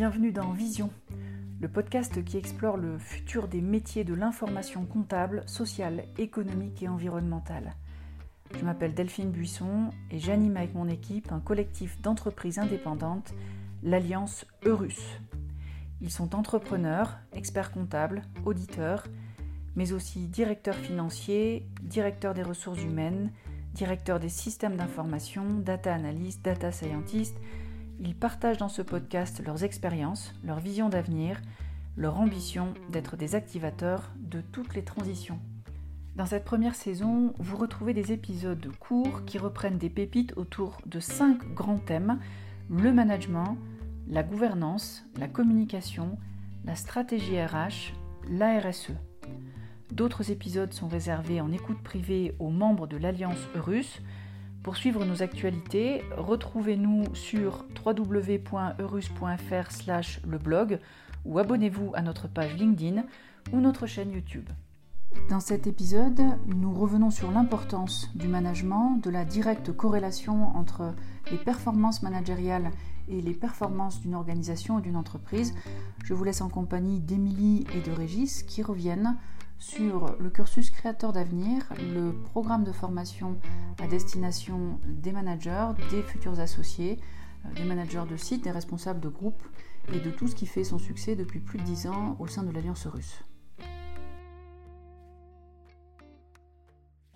bienvenue dans Vision, le podcast qui explore le futur des métiers de l'information comptable, sociale, économique et environnementale. Je m'appelle Delphine Buisson et j'anime avec mon équipe un collectif d'entreprises indépendantes, l'Alliance Eurus. Ils sont entrepreneurs, experts comptables, auditeurs, mais aussi directeurs financiers, directeurs des ressources humaines, directeurs des systèmes d'information, data analystes, data scientists. Ils partagent dans ce podcast leurs expériences, leurs visions d'avenir, leur ambition d'être des activateurs de toutes les transitions. Dans cette première saison, vous retrouvez des épisodes courts qui reprennent des pépites autour de cinq grands thèmes le management, la gouvernance, la communication, la stratégie RH, la RSE. D'autres épisodes sont réservés en écoute privée aux membres de l'Alliance Eurus. Pour suivre nos actualités, retrouvez-nous sur www.eurus.fr le blog ou abonnez-vous à notre page LinkedIn ou notre chaîne YouTube. Dans cet épisode, nous revenons sur l'importance du management, de la directe corrélation entre les performances managériales et les performances d'une organisation ou d'une entreprise. Je vous laisse en compagnie d'Émilie et de Régis qui reviennent sur le cursus créateur d'avenir, le programme de formation à destination des managers, des futurs associés, euh, des managers de site, des responsables de groupe et de tout ce qui fait son succès depuis plus de dix ans au sein de l'Alliance russe.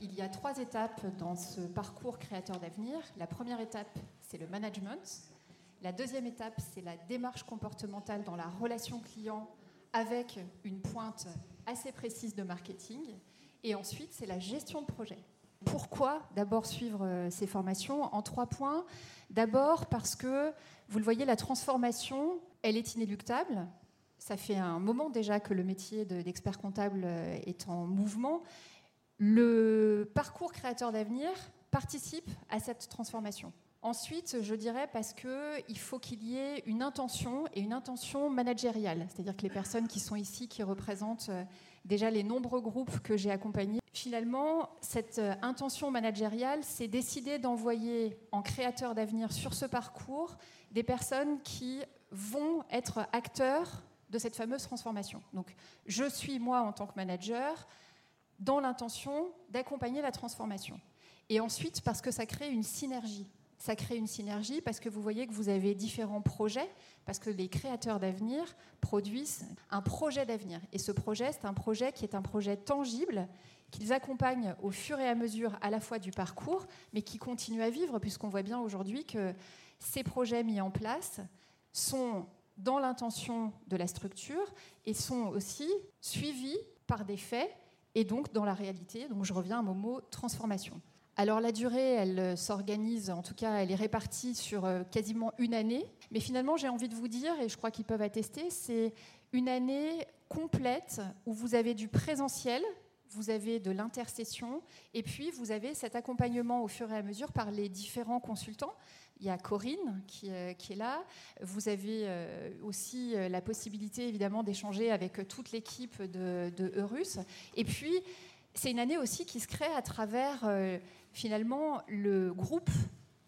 Il y a trois étapes dans ce parcours créateur d'avenir. La première étape, c'est le management. La deuxième étape, c'est la démarche comportementale dans la relation client avec une pointe assez précise de marketing. Et ensuite, c'est la gestion de projet. Pourquoi d'abord suivre euh, ces formations En trois points? D'abord parce que, vous le voyez, la transformation, elle est inéluctable. Ça fait un moment déjà que le métier d'expert comptable euh, est en mouvement. Le parcours créateur d'avenir participe à cette transformation. Ensuite, je dirais parce qu'il faut qu'il y ait une intention et une intention managériale, c'est-à-dire que les personnes qui sont ici, qui représentent euh, déjà les nombreux groupes que j'ai accompagnés, finalement, cette euh, intention managériale, c'est décider d'envoyer en créateur d'avenir sur ce parcours des personnes qui vont être acteurs de cette fameuse transformation. Donc, je suis moi en tant que manager dans l'intention d'accompagner la transformation. Et ensuite, parce que ça crée une synergie ça crée une synergie parce que vous voyez que vous avez différents projets, parce que les créateurs d'avenir produisent un projet d'avenir. Et ce projet, c'est un projet qui est un projet tangible, qu'ils accompagnent au fur et à mesure à la fois du parcours, mais qui continue à vivre, puisqu'on voit bien aujourd'hui que ces projets mis en place sont dans l'intention de la structure et sont aussi suivis par des faits et donc dans la réalité. Donc je reviens à mon mot transformation. Alors la durée, elle euh, s'organise, en tout cas, elle est répartie sur euh, quasiment une année. Mais finalement, j'ai envie de vous dire, et je crois qu'ils peuvent attester, c'est une année complète où vous avez du présentiel, vous avez de l'intercession, et puis vous avez cet accompagnement au fur et à mesure par les différents consultants. Il y a Corinne qui, euh, est là. Vous avez aussi la possibilité, évidemment, d'échanger avec toute l'équipe de, de Eurus. Et puis, c'est une année aussi qui se crée à travers finalement le groupe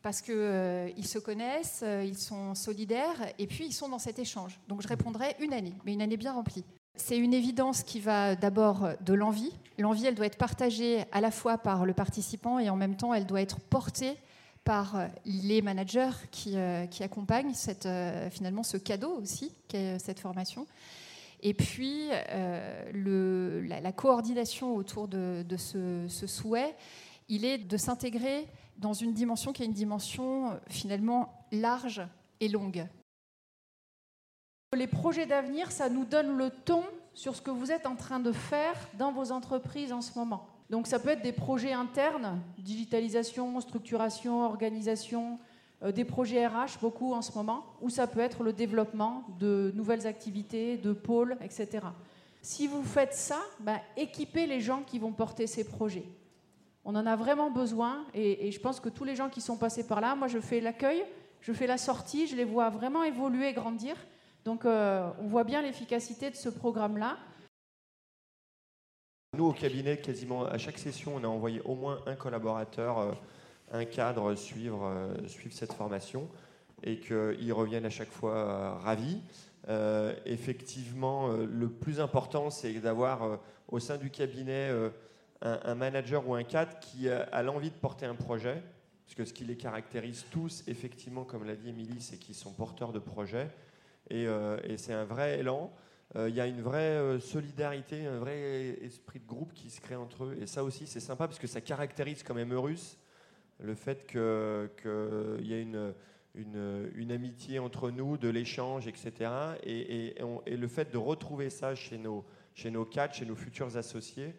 parce qu'ils euh, se connaissent, euh, ils sont solidaires, et puis ils sont dans cet échange. Donc je répondrai une année, mais une année bien remplie. C'est une évidence qui va d'abord de l'envie. L'envie, elle doit être partagée à la fois par le participant et en même temps, elle doit être portée par les managers qui, euh, qui accompagnent cette, finalement ce cadeau aussi qu'est cette formation. Et puis, le, la, coordination autour de, ce, ce souhait, il est de s'intégrer dans une dimension qui est une dimension euh, finalement large et longue. Les projets d'avenir, ça nous donne le ton sur ce que vous êtes en train de faire dans vos entreprises en ce moment. Donc ça peut être des projets internes, digitalisation, structuration, organisation, euh, des projets RH beaucoup en ce moment, ou ça peut être le développement de nouvelles activités, de pôles, etc. Si vous faites ça, ben, équipez les gens qui vont porter ces projets. On en a vraiment besoin et, je pense que tous les gens qui sont passés par là, moi je fais l'accueil, je fais la sortie, je les vois vraiment évoluer, grandir. Donc euh, on voit bien l'efficacité de ce programme-là. Nous, au cabinet, quasiment à chaque session, on a envoyé au moins un collaborateur, euh, un cadre suivre, euh, suivre cette formation. et qu'ils reviennent à chaque fois ravis. effectivement, le plus important, c'est d'avoir au sein du cabinet un, manager ou un cadre qui a, l'envie de porter un projet, parce que ce qui les caractérise tous, effectivement, comme l'a dit Émilie, c'est qu'ils sont porteurs de projets, et, c'est un vrai élan. Euh, il y a une vraie euh, solidarité, un vrai esprit de groupe qui se crée entre eux. Et ça aussi, c'est sympa parce que ça caractérise quand même Eurus, le fait qu'il y a une, une, amitié entre nous, de l'échange, etc. Et, et, le fait de retrouver ça chez nos, chez nos cadres, chez nos futurs associés,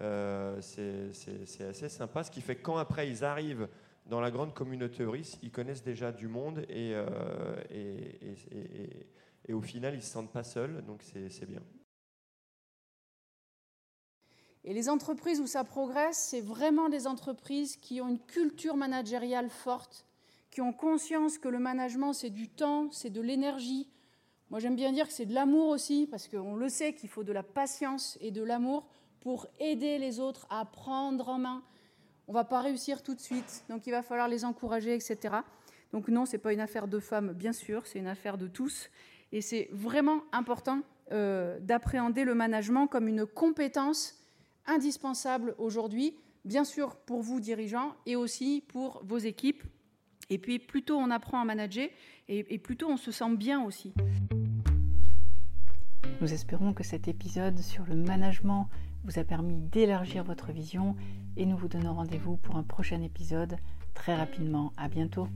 euh, c'est assez sympa. Ce qui fait que quand après ils arrivent dans la grande communauté Eurus, ils connaissent déjà du monde et, et et au final, ils ne se sentent pas seuls, donc c'est bien. Et les entreprises où ça progresse, c'est vraiment des entreprises qui ont une culture managériale forte, qui ont conscience que le management, c'est du temps, c'est de l'énergie. Moi, j'aime bien dire que c'est de l'amour aussi, parce qu'on le sait qu'il faut de la patience et de l'amour pour aider les autres à prendre en main. On ne va pas réussir tout de suite, donc il va falloir les encourager, etc. Donc non, ce n'est pas une affaire de femmes, bien sûr, c'est une affaire de tous. Et c'est vraiment important euh, d'appréhender le management comme une compétence indispensable aujourd'hui, bien sûr pour vous dirigeants et aussi pour vos équipes. Et puis plus tôt on apprend à manager et, plus tôt on se sent bien aussi. Nous espérons que cet épisode sur le management vous a permis d'élargir votre vision et nous vous donnons rendez-vous pour un prochain épisode très rapidement. À bientôt.